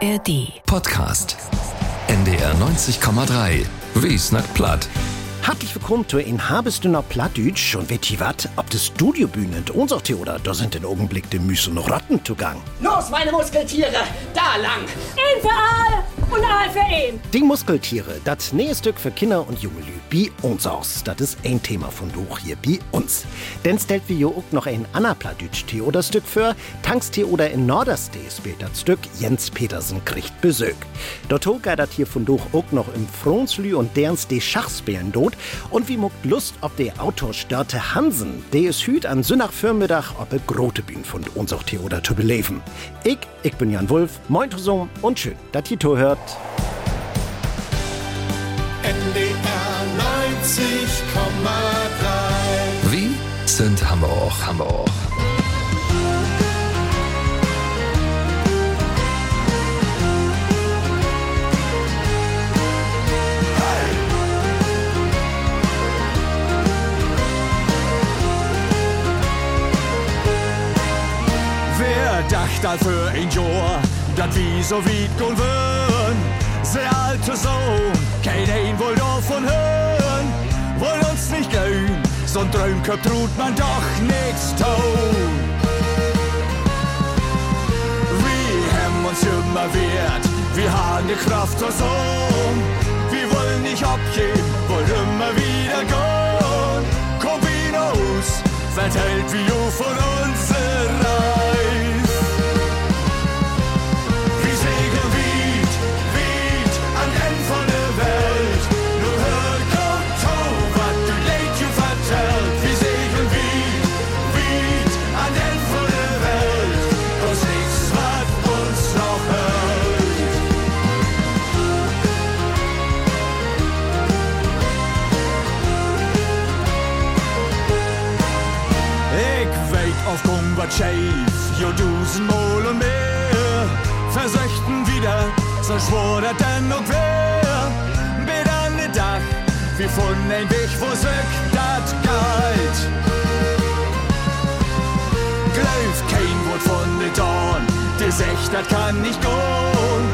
ARD. Podcast. NDR 90,3. Wie snackt platt. Hartlich willkommen zu in Habestünder Plattdütsch und wisst ihr wat? Ob das Studiobühne und unser Theater, da sind im Augenblick die Müsse noch Ratten zugang. Los, meine Muskeltiere, da lang. Ein für all und all für ein. Die Muskeltiere, das Nähestück für Kinder und Junge bei uns aus. Das ist ein Thema von Duch hier bei uns. Denn stellt wir auch noch ein Anna Plattdütsch Theaterstück für. Tankstheater in Norderstee spielt das Stück Jens Petersen kriegt Besög. Dort geht das hier von Duch auch noch im Fronslü und derns de Schachspielen dort. Und wie muckt Lust ob der Autor Störte Hansen, der ist hüt an Sünnach-Firmiddag ob er grote Bühn von unser Theater zu beleben. Ich, ich bin Jan Wulff, moin zusammen und schön, dass ihr hört. NDR 90,3 Wie sind Hamburg, Hamburg. Wer dacht all für ein Jahr, dat wie so weit gehen würden? Der alte Sohn, kein ein wohl davon hören, woll uns nicht gehen, so ein Träumkopf tut man doch nichts tun. Wir haben uns immer wert, wir haben die Kraft zur Sohn, wir wollen nicht abgeben, wollen immer wieder gehen. Komm verteilt wie du von uns Reis. Dat kann nicht gehen.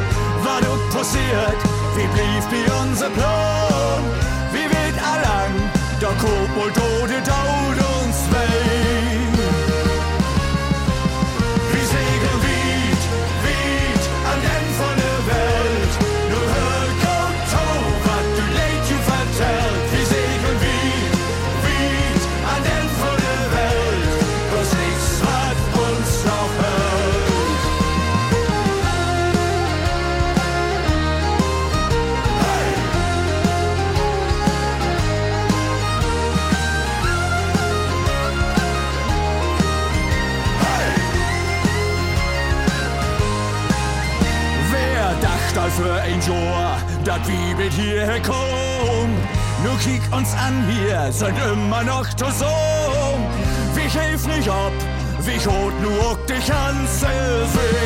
Was dort passiert, wie blieb wie unser Plan? Wie wird allang, da kommt wohl Tode sind immer noch zusammen. Wir helfen nicht ab, wir hot nur die ganze Sicht.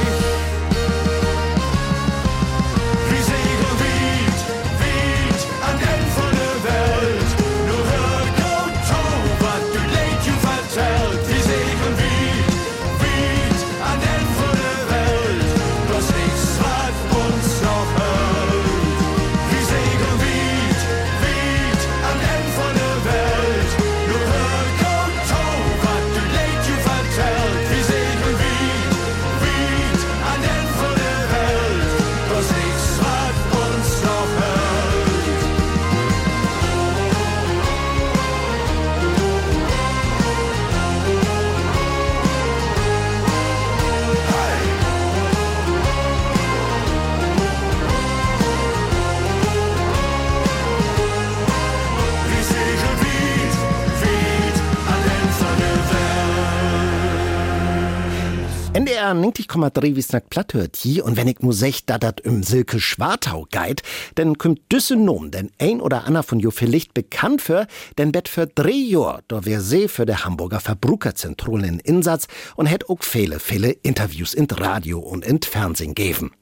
90,3 wie snack platt hört hier und wenn ich mu sech, da dat im Silke Schwartau geit, dann kümmt düsse Nom, denn ein oder Anna von jo vielleicht bekannt für, denn bet für drei Jahr, da wär sie für der Hamburger Verbrucherzentrale in Insatz und hätt auch viele, viele Interviews in Radio und in Fernsehen geben.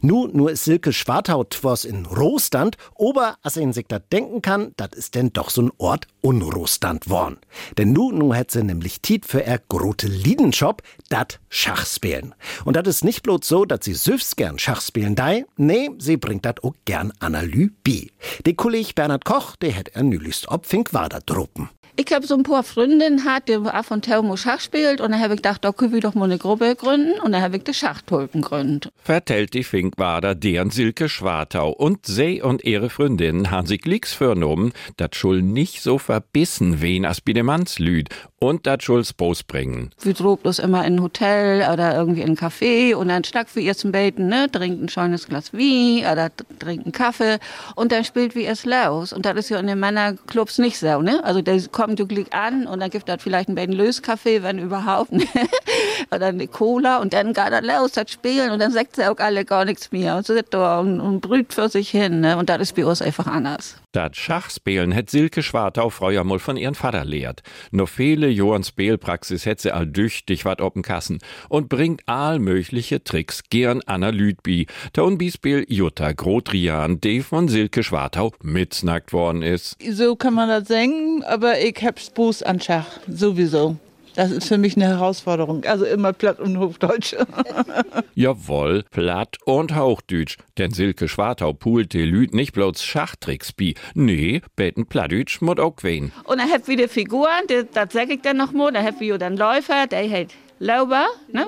Nu, nur ist Silke Schwarthaut was in Rohstand, aber als ein sich das denken kann, das ist denn doch ein Ort Unrohstand worn. Denn nu, nu hat sie nämlich Tiet für er grote Liedenshop, dat Schachspielen. Und das ist nicht bloß so, dass sie süffs gern Schachspielen dei, nee, sie bringt dat auch gern Analy bi. Der Kollege Bernhard Koch, der hätt er nülichst ob Fink war da droppen. Ich habe so ein paar Freundinnen gehabt, die und zu mal Schach spielt. Und dann habe ich gedacht, da können wir doch mal eine Gruppe gründen. Und dann habe ich die Schachtulpen gegründet. Vertellt die Finkwader deren Silke Schwartau. Und sie und ihre Freundinnen haben sich glicks vernommen, dat schul nicht so verbissen wen as Bidemanns-Lüd und dat schul's Bos bringen. Wir droben bloß immer in ein Hotel oder irgendwie in ein Café und dann schnack wir ihr zum Beten, ne? Trinkt ein schönes Glas Wein oder trinkt einen Kaffee und dann spielt wir es los. Und das ist ja in den Männerclubs nicht so, ne? Also der kommt du Glück an und dann gibt das vielleicht ein bisschen Löskaffee, wenn überhaupt, ne? oder eine Cola und dann geht das los, das Spielen und dann sagt sie auch alle gar nichts mehr und sitzt da und, und brüht für sich hin, ne? Und das ist bei uns einfach anders. Dat Schachspielen hätt Silke Schwartau früher mal von ihren Vater lehrt. Noch viele Johans Spielpraxis hätt sie all düchtig wat op'n Kassen und bringt all mögliche Tricks gern Analyt bi. Ton Bispiel Jutta Grotrian, die von Silke Schwartau mitsnackt worden ist. So kann man das sagen, aber ich hab's Buß an Schach, sowieso. Das ist für mich eine Herausforderung. Also immer platt und Hochdeutsch. Jawohl, platt und Hauchdütsch. Denn Silke Schwartau pult de Lüd nicht bloß Schachtricks bi. Nee, beten Plattdütsch mod auch wen. Und dann habt wir die Figuren, die, das sag ich dann noch mal, dann habt wir dann Läufer, der hat Lauber, ne?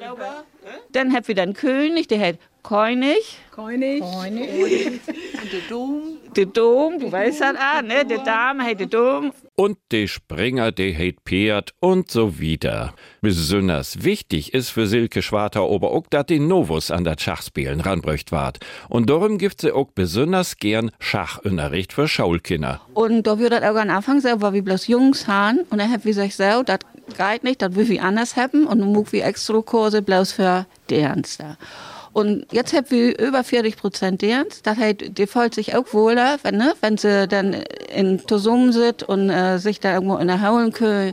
Lauber. Dann habt wir dann König, der hat König. König. Und der Dom. Der Dom, du weißt das ah, ne? Der Dame hat der Dom. Und de Springer, de heit Pferd und so wieder. Besonders wichtig ist für Silke Schwartau aber auch, dass die Novus an das Schachspielen ranbrücht ward. Und darum gibt sie auch besonders gern Schachunterricht für Schaulkinder. Und da wird das auch am Anfang so, weil wir bloß Jungs haben. Und dann hab wir gesagt, so, das geht nicht, das will wir anders haben. Und dann muck wir extra Kurse bloß für dern's da. Und jetzt haben wir über 40 Prozent dern's. Das heißt, die fühlt sich auch wohler, wenn, ne, wenn sie dann in zusammen sind und äh, sich da irgendwo in der Haulen können.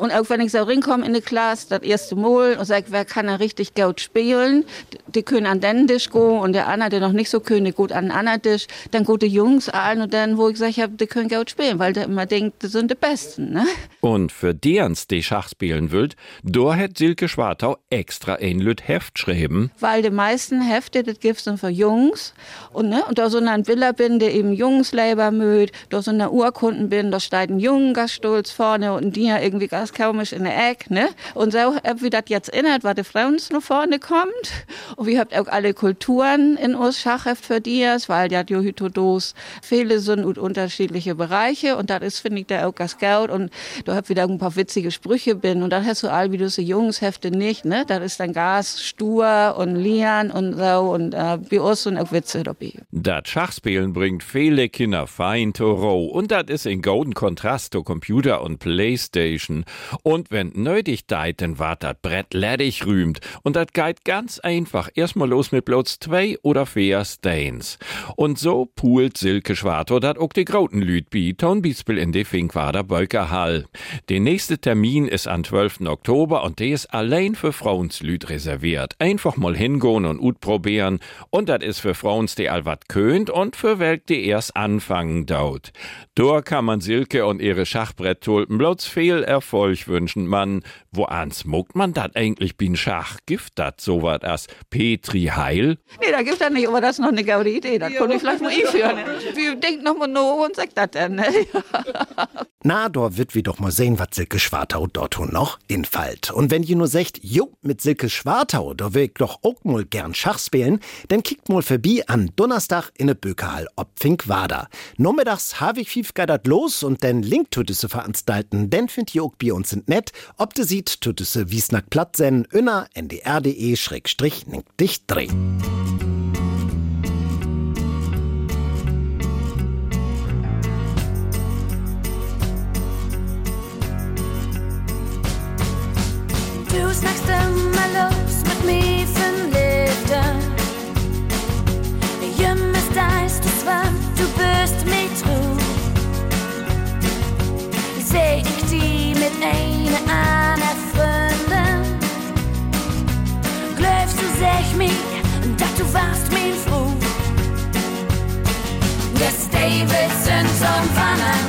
Und auch wenn ich so rinkomme in die Klasse, das erste Mal, und sag, wer kann da richtig gut spielen, die können an den Tisch gehen und der andere, der noch nicht so können, der geht an den anderen Tisch. Dann gute Jungs allen und dann, wo ich gesagt habe, die können gut spielen, weil der immer denkt, die sind die Besten. Ne? Und für derens die Schach spielen wollt, da hat Silke Schwartau extra ein Lüt Heft geschrieben. Weil die meisten Hefte, das gibt's dann für Jungs. Und, ne, und da so ein Villa bin, der eben Jungslabor mögt, da so eine Urkunden bin, da steht ein Jungen ganz stolz vorne und die ja irgendwie ganz komisch in der Ecke, ne? Und so, ob wie das jetzt erinnert, was die Frauen nach vorne kommt. Und wir habt auch alle Kulturen in uns Schachheft für dies, weil ja die Hytodos viele sind und unterschiedliche Bereiche. Und das ist, finde ich, da auch ganz gut. Und da habt wieder ein paar witzige Sprüche bin. Und dann hast du all wie du so Jungshefte nicht, ne? Das ist dann Gas, Stur und Lian und so. Und äh, bei uns sind auch Witze dabei. Das Schachspielen bringt viele Kinder fein to row und das ist in golden Kontrast zu Computer und Playstation. Und wenn nötig deit, dann wart dat Brett ledig rühmt. Und dat geht ganz einfach. Erstmal los mit bloß zwei oder vier Stains. Und so poolt Silke Schwarto dat auch die Groten Lüd bi, ton Bispel in de Finkwader Bölkerhall. Der nächste Termin ist am 12. Oktober und der ist allein für Frauenslüd reserviert. Einfach mal hingehen und ut probieren. Und dat ist für Frauens, die all wat könnt und für Welk, die erst anfangen daut. Dort kann man Silke und ihre Schachbretttulpen bloß viel Erfolg wünschen. Man, wo ans muckt man dat eigentlich bin Schach? Gift dat so wat as Petri Heil? Nee, da gibt es nicht, aber das ist noch eine gute Idee. Das könnte ich vielleicht mal einführen. Wir denken noch mal nach und sagt das dann. Ne? Na, da wird wir doch mal sehen, was Silke Schwartau dort noch infallt. Und wenn ihr nur sagt, jo, mit Silke Schwartau, da will ich doch auch mal gern Schach spielen, dann kickt mal vorbei an Donnerstag in der Bökerhall ob Finkwader. Nachmittags habe ich dat los und den Link zu diese Veranstalten, den findet ihr auch bei uns in Net. Ob du sieht, tut diese Wiesnack platt sen, inner ndr.de schrägstrich nick dich drehen. Du snackst mich dass du warst mein Froh. Des Davidson zum Wandern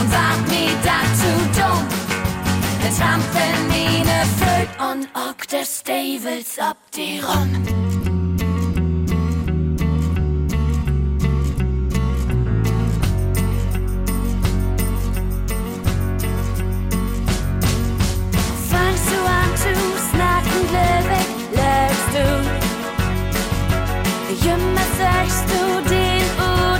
und wart mir dazu dumm. Es trampeln meine Föt und auch des Davids ab die rum. Fangst du an zu snacken, glöwig, läufst du. Immer sagst du den Utweg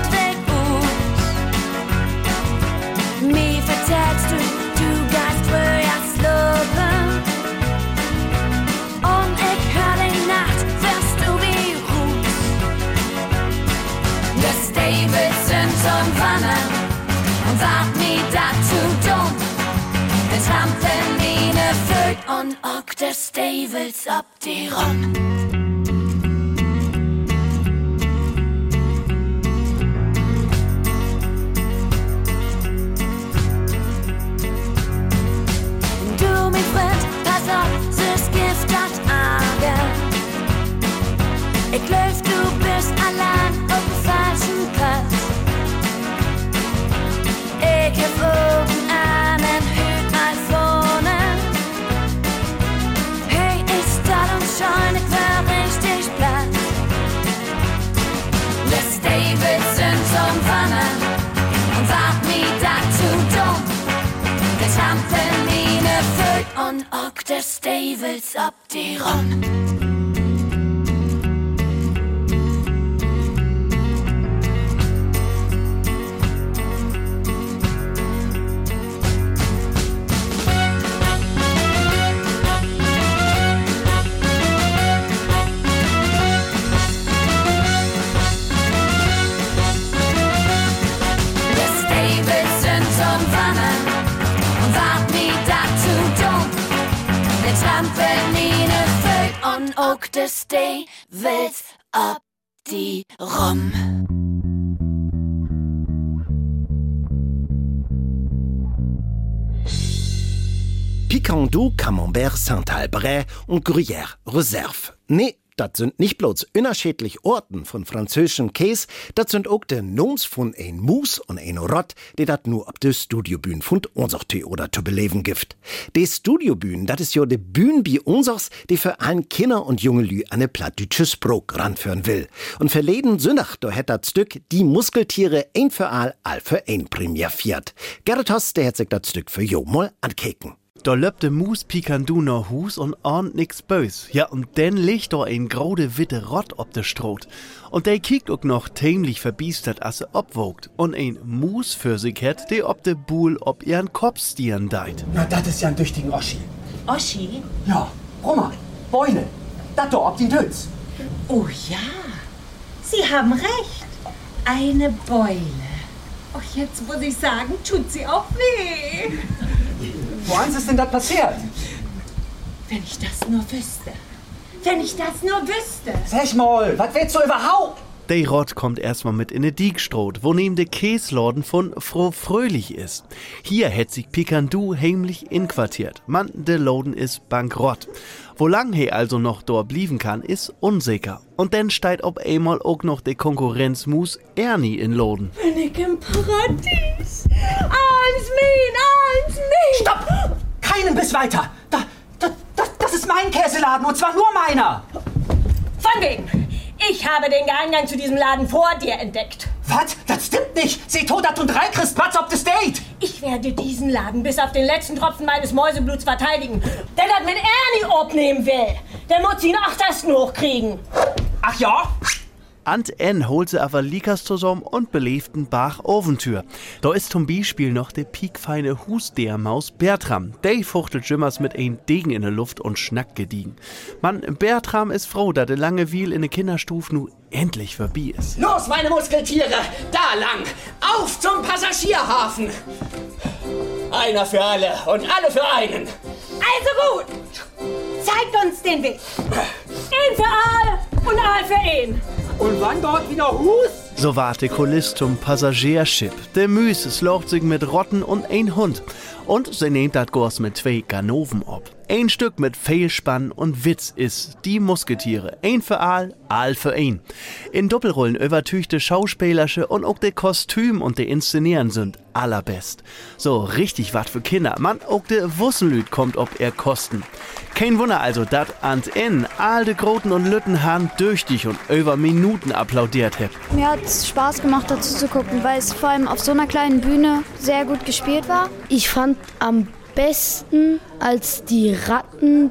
Rock. Auch des Davils ab Föt und auch des Davils ab die rum. Picandeau, Camembert, Saint-Albret und Gruyère Reserve. Nee, das sind nicht bloß unterschiedlich Orten von französischen Käse, das sind auch de Noms von ein Mus und ein Rott, die dat nur ab de Studiobühn von unser oder zu beleben gibt. De Studiobühn, dat is jo de Bühn bi unsers, die für allen Kinder und junge Lü eine plattdütsche Sprog ranführen will. Und verleden Sündach, do hätt dat Stück die Muskeltiere ein für all, all für ein Premier fiert. Gerrit Hoss, der hätt sich dat Stück für jo mal ankeken. Da löbt de Mus Pikandu nach Hus und ahnt nix bös. Ja, und dann liegt da ein graude witte Rott ob de Stroh. Und der kiekt auch noch tämlich verbiestert, als er obwogt. Und ein Mus für sich hat, der ob de Buhl ob ihren Kopf stieren deit. Na, das ist ja ein tüchtigen Oschi. Oschi? Ja, Roma, Beule. Das da, ob die Dötz. Oh ja, Sie haben recht. Eine Beule. Ach, jetzt muss ich sagen, tut sie auch weh. Woans ist denn das passiert? Wenn ich das nur wüsste. Wenn ich das nur wüsste. Sag mal, was willst du überhaupt? Der Rott kommt erstmal mit in de Diegstroh, wo neben de Käslorden von Froh Fröhlich ist. Hier hätt sich Pikandu heimlich inquartiert. Man, de Loden ist bankrott. Wo lang he also noch dort blieben kann, ist unsicher. Und dann steigt ob einmal auch noch de Konkurrenzmus Ernie in Loden. Bin ich im Paradies. Eins mein, eins mein. Stopp! Keinen bis weiter! Da, da, das, das ist mein Käseladen und zwar nur meiner! Von wegen. Ich habe den Geheimgang zu diesem Laden vor dir entdeckt. Was? Das stimmt nicht! Setodat und drei kriegst Platz auf das Date! Ich werde diesen Laden bis auf den letzten Tropfen meines Mäusebluts verteidigen. Der das mit Ernie abnehmen will, der muss ihn auch das hochkriegen. Ach ja? Ant N holt sie aber Likas zusammen und belebten Bach Oventür. Da ist zum Beispiel noch der piekfeine Husdeermaus Bertram. Der fuchtelt Jimmers mit ein Degen in der Luft und schnackt gediegen. Mann, Bertram ist froh, dass der lange Wiel in der Kinderstufe nu endlich vorbei ist. Los, meine Muskeltiere! Da lang! Auf zum Passagierhafen! Einer für alle und alle für einen! Also gut. Zeigt uns den Weg. Ein für all und all für ihn. Und wann dort wieder Hus? So wart der Kuliss zum Passagiership. Der Müs slocht sich mit Rotten und ein Hund. Und sie nehmt dat Gors mit zwei Ganoven ob. Ein Stück mit viel Spann und Witz ist Die Musketiere. Ein für all, all für ein. In Doppelrollen übertüchte Schauspielerische und auch de Kostüm und de Inszenieren sind allerbest. So richtig wat für Kinder. Man, auch de Wussenlüd kommt ob er kosten. Kein Wunder also, dat ans in all de Groten und Lüttenhahn durch dich und über Minuten applaudiert hebt. Mir hat es Spaß gemacht, dazu zu gucken, weil es vor allem auf so einer kleinen Bühne sehr gut gespielt war. Ich fand am besten, als die Ratten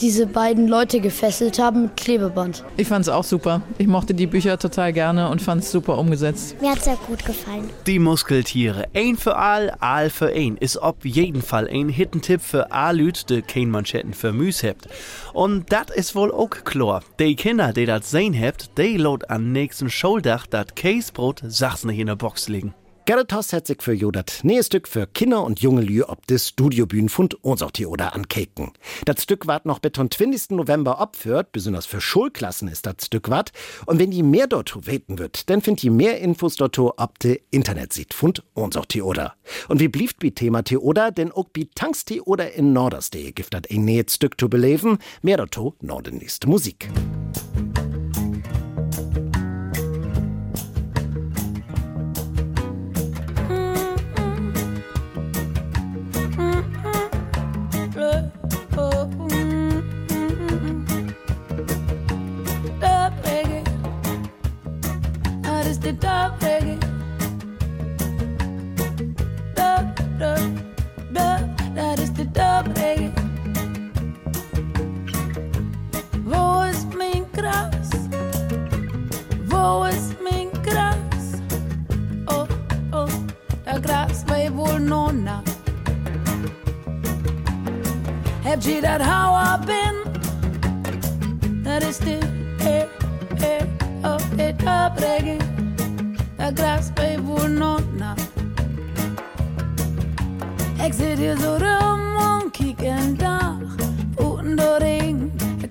diese beiden Leute gefesselt haben mit Klebeband. Ich fand es auch super. Ich mochte die Bücher total gerne und fand es super umgesetzt. Mir hat es sehr gut gefallen. Die Muskeltiere. Ein für all, all für ein. Ist auf jeden Fall ein Hittentipp für Alüt, de kein Manschetten für Müs hebt. Und dat is wohl auch klar. Die Kinder, die dat sehen hebt, die lot an nächsten Schuldach dat Käsebrot Sachs nicht in der Box legen. Gerrit Haas hat sich für Jodat nähes Stück für Kinder und junge Lü ob des Studiobühnen von uns auch die oder ankeken. Das Stück ward noch zum 20. November abführt, besonders für Schulklassen ist das Stück wat. Und wenn die mehr dort weten wird, dann findet ihr mehr Infos dort ob de Internet sieht von uns auch die oder. Und wie blieft bi Thema Theoda, denn auch bi Tanks Theoda in Norderstee gibt dat ein nähes Stück zu beleben, mehr dort Norden nächste Musik.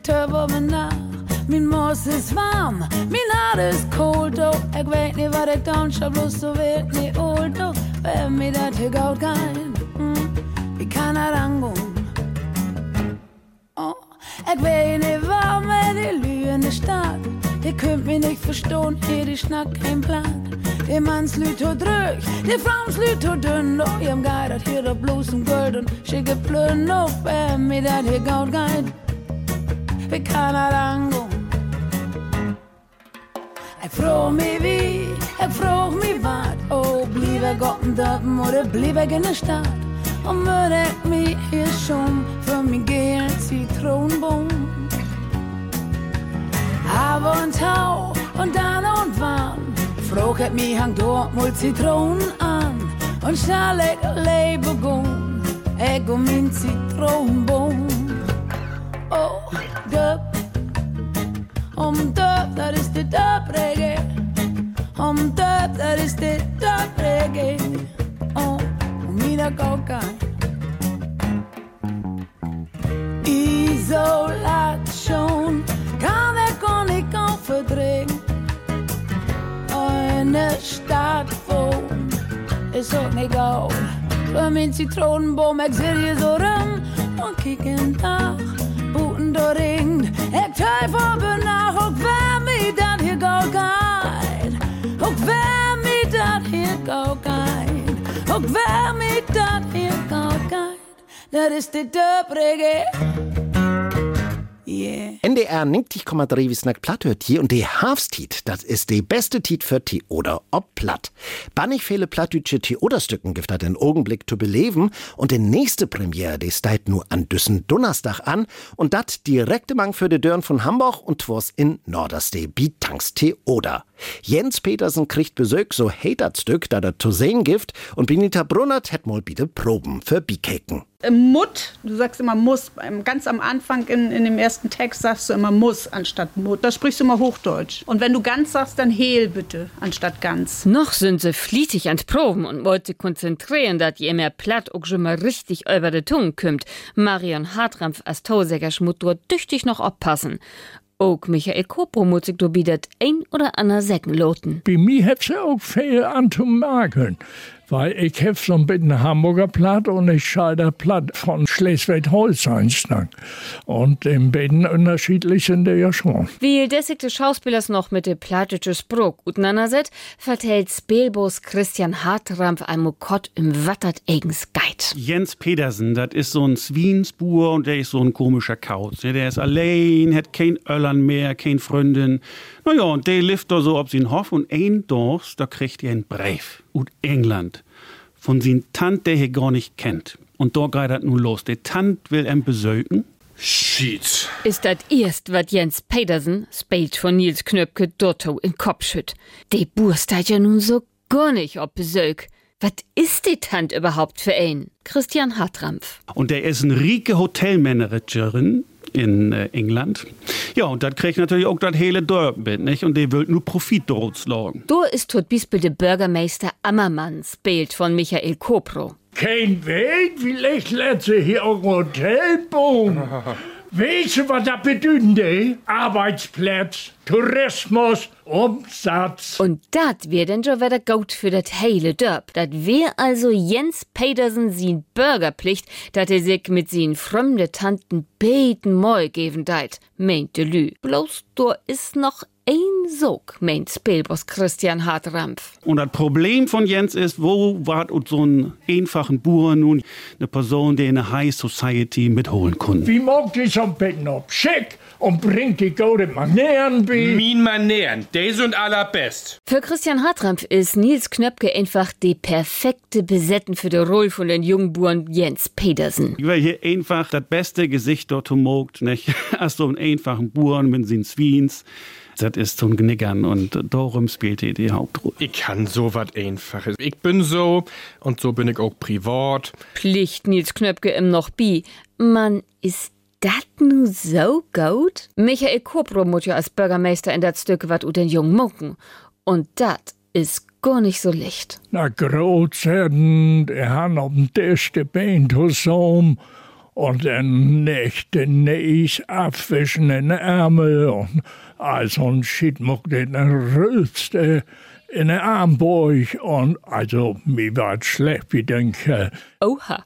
Op mijn nacht. Mijn mos is warm, mijn hart is koud. Oh, ik weet niet wat ik dan zal bloos zo weet niet old. Oh, bij mij dat ik out kan. Mm, ik kan er aangaan. Oh, ich weet nicht, warum er die Lüge staat. Die könnt mich nicht verstehen, hier die Schnack kein Plan. Die Manns Lüt so drück, die Frauens Lüt so dünn. Oh, ich hab geidert hier doch bloß um Gold und schicke Plön auf, wer mir dat hier gaut geht. Angehen? Ich frag mich wie, ich frag mich wat. Oh, blieb er Gott in Dörpen oder blieb er in der Stadt? Und würde ich mich hier schon für mich gehen Zitronenbaum. Aber und Tau und dann und wann frag ich mich hang dort mal Zitronen an und schnell ich lebe gun, ich um mein Zitronenbaum. Oh, dub, um dub, das ist der dub reggae. Um dub, das ist der dub reggae. Oh, um wieder Coca. Isolation kann ich gar nicht auch verdrängen. Eine Stadt wohnen ist auch nicht gut. Für mein Zitronenbaum, ich seh hier so rum und kick in Dach. Buten da ringt, ich teuf aber nach, auch wer mir dat hier gau geht. Auch wer mir dat hier gau geht. Auch wer mir dat hier gau geht. Dat is de dub reggae. Yeah. NDR 90,3 wie Snack platt hört hier und die Hafstiet, das ist die beste Tiet für Tee oder ob platt. Bannig viele plattdütsche Tee oder Stücken gibt den Augenblick zu beleben und die nächste Premiere, die steigt nur an düssen Donnerstag an und dat direkte Mang für die Dörren von Hamburg und twors in Norderstee wie Tanks Tee oder. Jens Petersen kriegt Besuch, so hey dat Stück, da dat zu sehen gibt und Benita Brunnert hat mal bitte Proben für Bikeken. Mut, du sagst immer muss. Ganz am Anfang in, in dem ersten Text sagst du immer muss anstatt Mut. Da sprichst du immer Hochdeutsch. Und wenn du ganz sagst, dann hehl bitte anstatt ganz. Noch sind sie fließig ans Proben und wollt sich konzentrieren, dass ihr mehr platt auch schon mal richtig über die Tunge kümmt. Marion Hartrampf als Tausäger schmut dort tüchtig noch aufpassen. Auch Michael Kopo muss sich bietet ein oder ander Säcken loten. Bei mir hat sie auch viel an zu machen. Weil ich habe so ein bisschen Hamburger Platt und ich scheider Platt von Schleswig-Holstein. Und im bisschen unterschiedlich sind die ja schon. Wie dessigte Schauspielers noch mit de platische Spruch utnanaset, vertellt Spelbos Christian Hartrampf ein Mokott im Wattert eigens Guide. Jens Pedersen, das ist so ein Swinsbur und der ist so ein komischer Kauz. Der ist allein, hat kein Öllern mehr, kein Freundin. Naja, und der lebt da so ob sie Hoff und ein Dorf, da kriegt er einen Brief ut England von sin Tant, der er gar nicht kennt. Und da geht das nun los. Der Tant will ihn besöken. Shit. Ist dat erst, wat Jens Pedersen, spielt von Nils Knöpke Dotto in Kopf schütt. De Burst hat ja nun so gar nicht ob Besög. Wat ist die Tant überhaupt für ein? Christian Hartrampf. Und der ist eine rieke Hotelmanagerin in äh, England. Ja, und das kriegt natürlich auch das hele Dorf mit, nicht? Und der will nur Profit daraus schlagen. Do ist tot bispel de Bürgermeister Ammermann, spielt von Michael Kopro. Kein Weg, vielleicht lässt sie hier ein Hotel bauen. Weißt du, was das bedeutet? Arbeitsplatz, Tourismus, Umsatz. Und dat wär denn schon wieder gut für dat heile Dörp. Dat wär also Jens Pedersen sin Bürgerpflicht, dat er sich mit sin fremde Tanten beten Moi geben deit, meinte Lü. Bloß do is noch ein Sog, meint Spielboss Christian Hartrampf. Und das Problem von Jens ist, wo war so ein einfachen Bauer nun eine Person, die in der High Society mitholen konnte? Wie mag die so ein bisschen ob schick und bringt die gute Manieren bei? Min Manieren, die sind allerbest. Für Christian Hartrampf ist Nils Knöpke einfach die perfekte Besetten für die Rolle von den jungen Buren Jens Pedersen. Ich will hier einfach das beste Gesicht dort mogt, nicht? Als so einen einfachen Bauern mit sin Swins. Das ist ein Gnickern und darum spielt er die Hauptrolle. Ich kann so was Einfaches. Ich bin so und so bin ich auch privat. Pflicht Nils Knöpke im noch bi. Man ist dat nu so gut? Michael Kopro muss ja als Bürgermeister in dat Stück wat u den jungen mucken. Und dat ist gar nicht so licht. Na, Großherden, die haben auf dem Tisch gebeint zusammen und nicht den Näs abwischen in den Ärmel und also ein Schied mocht den Rülpste in den Armburg und also mir war schlecht wie denke. Oha.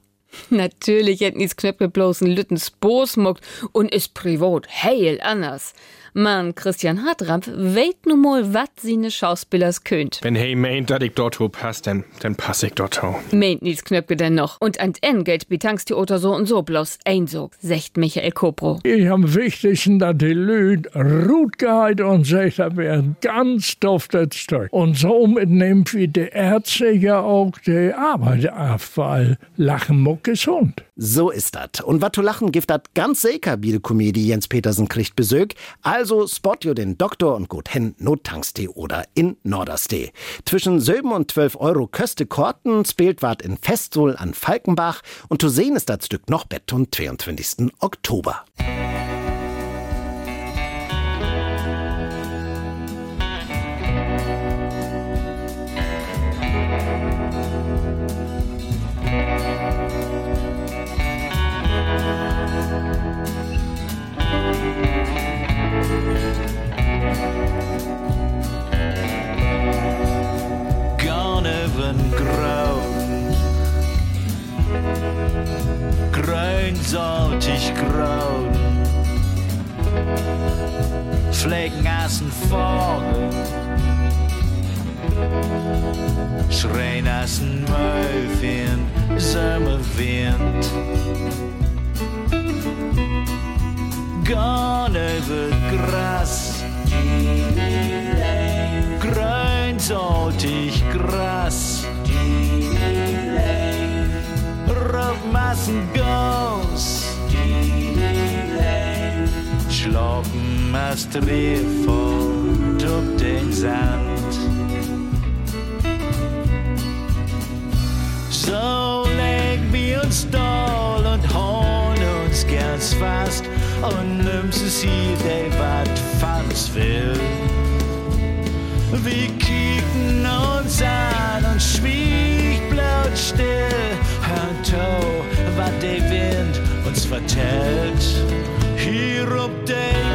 Natürlich hätten Nils Knöpke bloß einen Lüttens Bosmuckt und ist privat heil anders. Man, Christian Hartrampf, weht nun mal, wat sie ne Schauspielers könnt. Wenn hey meint, dass ich dort ho pass, dann, dann pass ich dort ho. Meint Nils Knöpke denn noch. Und an en Geld betankst die Otter so und so bloß einsog, secht Michael Kopro. Ich am wichtigsten, dass die Lüd Rut gehalten und sagt, das wäre ganz duftet Stück. Und somit nimmt wie die Ärzte ja auch die Arbeit ab, weil Lachen muck gesund. So ist das. Und wat zu lachen gibt dat ganz sicher, wie die Komödie Jens Petersen kriegt Besög. Also spot jo den Doktor und gut hin Nottankstee oder in Norderstee. Zwischen 7 und 12 Euro köste Korten spielt wat in Festsohl an Falkenbach und zu sehen ist das Stück noch Bett am 22. Oktober. Grünsaltig grau. Fleckenassen vorne Schreinassen Möfien Sommerwind. Garneven Gras. Grünsaltig Gras Rockmassen Gauss Schlappen as Drehvoll op den Sand So leg wir uns doll und horn uns ganz fast und nimmst es hier, wat fans will. Wir kicken uns an und schwieg blaut still. Hört to, wat der Wind uns vertellt. Hier ob den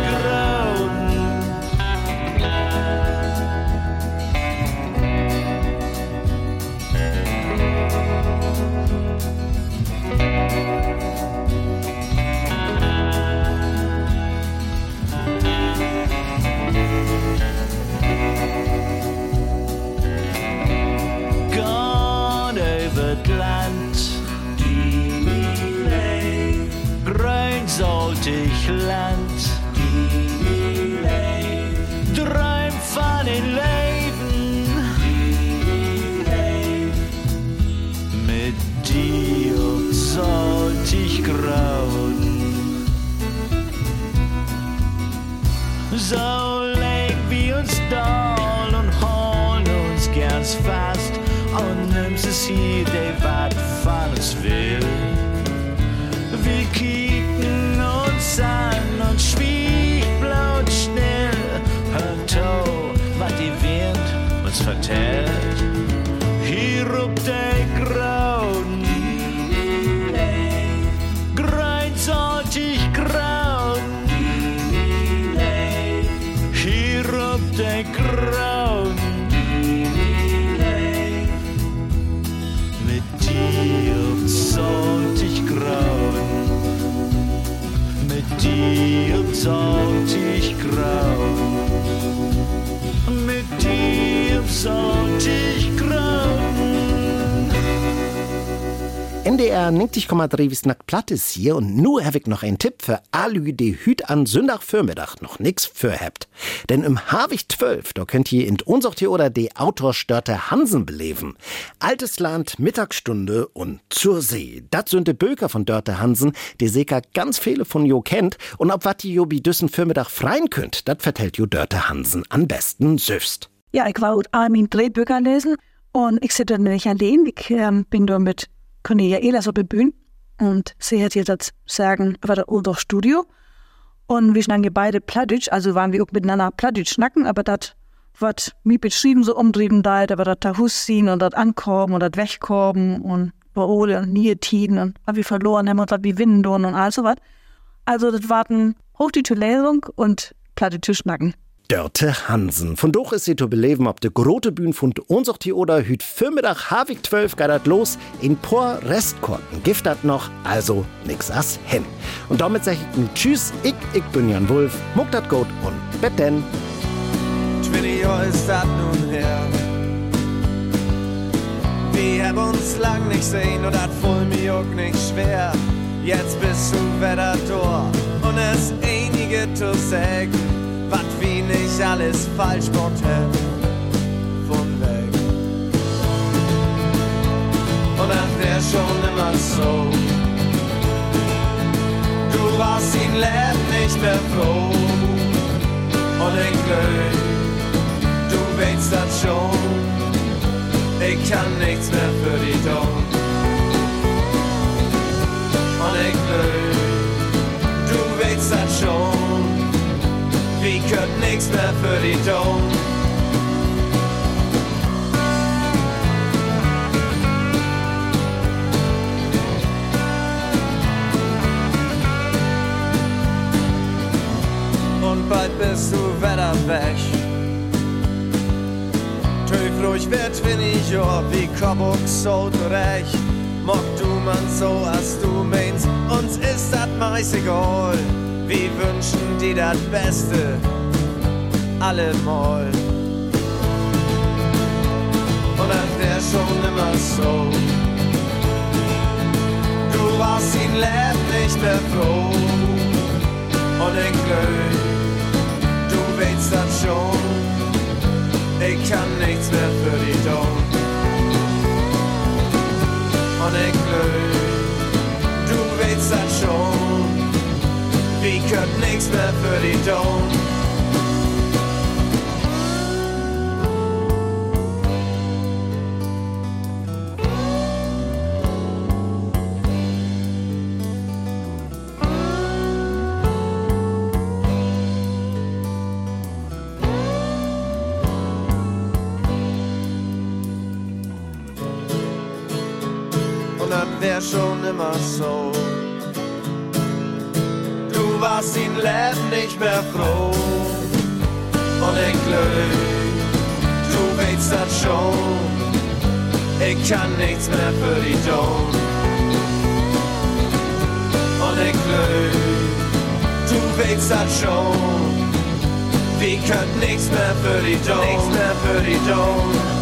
Wir NDR 90,3 wie Snack platt ist hier und nur habe ich noch einen Tipp für Alü, die Hüt an Sündagvormittag noch nix für habt. Denn im Harwig 12, da könnt ihr in unser oder die Autorstörte Hansen beleben. Altes Land, Mittagsstunde und zur See. Das sind die Böker von Dörte Hansen, die Seka ganz viele von jo kennt und ob wat die jo bi düssen Vormittag freien könnt, das vertellt jo Dörte Hansen am besten süfst. Ja, ich war Armin Drehbücher lesen und ich sitze nicht allein. Ich ähm, bin da mit Cornelia Ehlers auf der Bühne und sie hat jetzt das sagen über unser Studio. Und wir schnacken beide Plattdeutsch, also waren wir auch miteinander Plattdeutsch schnacken, aber das, was mir beschrieben so umtrieben da, war das Tahus ziehen und das Ankommen und das Wegkommen und Beole und Nietiden und was wir verloren haben und was wir winnen und all so was. Also das warten Hochtitulierung und Plattdeutsch schnacken. Dörte Hansen. Von doch ist sie zu beleben ob de grote Bühn von unser oder hüt Vormittag Havik 12 geht los in por Restkorten. Gift dat noch, also nix as hin. Und damit sag ich n Tschüss, ich, ich bin Jan Wulf, muck dat gut und bet denn. 20 Jahre ist das nun her. Wir haben uns lang nicht sehen und das voll mir auch nicht schwer. Jetzt bist du da und es einige zu sagen, was wie nicht alles falsch gemacht. Von weg. Und das wär schon immer so. Du warst ihn Leben nicht mehr froh. Und ich glaub, du weißt das schon. Ich kann nichts mehr für dich tun. Und ich glaub, du weißt das schon. Wir können nichts mehr für dich tun. Und bald bist du wieder weg. Töflich wird wenig Jahr wie Kobok so recht. Mock du man so, als du meinst, uns ist das meist egal. Wir wünschen dir das Beste, allemal. Und das wär schon immer so. Du warst ihn Leben nicht mehr froh. Und ich glaub, du weißt das schon. Ich kann nichts mehr für dich tun. Und ich glaub, du weißt das schon. Wir können nichts mehr für dich tun. Und das wär schon immer so. Warst ihn Leben nicht mehr froh. Und ich glaub, du weißt das schon. Ich kann nichts mehr für dich tun. Und ich glaub, du weißt das schon. Wir können nichts mehr für dich tun. Nichts mehr für dich tun.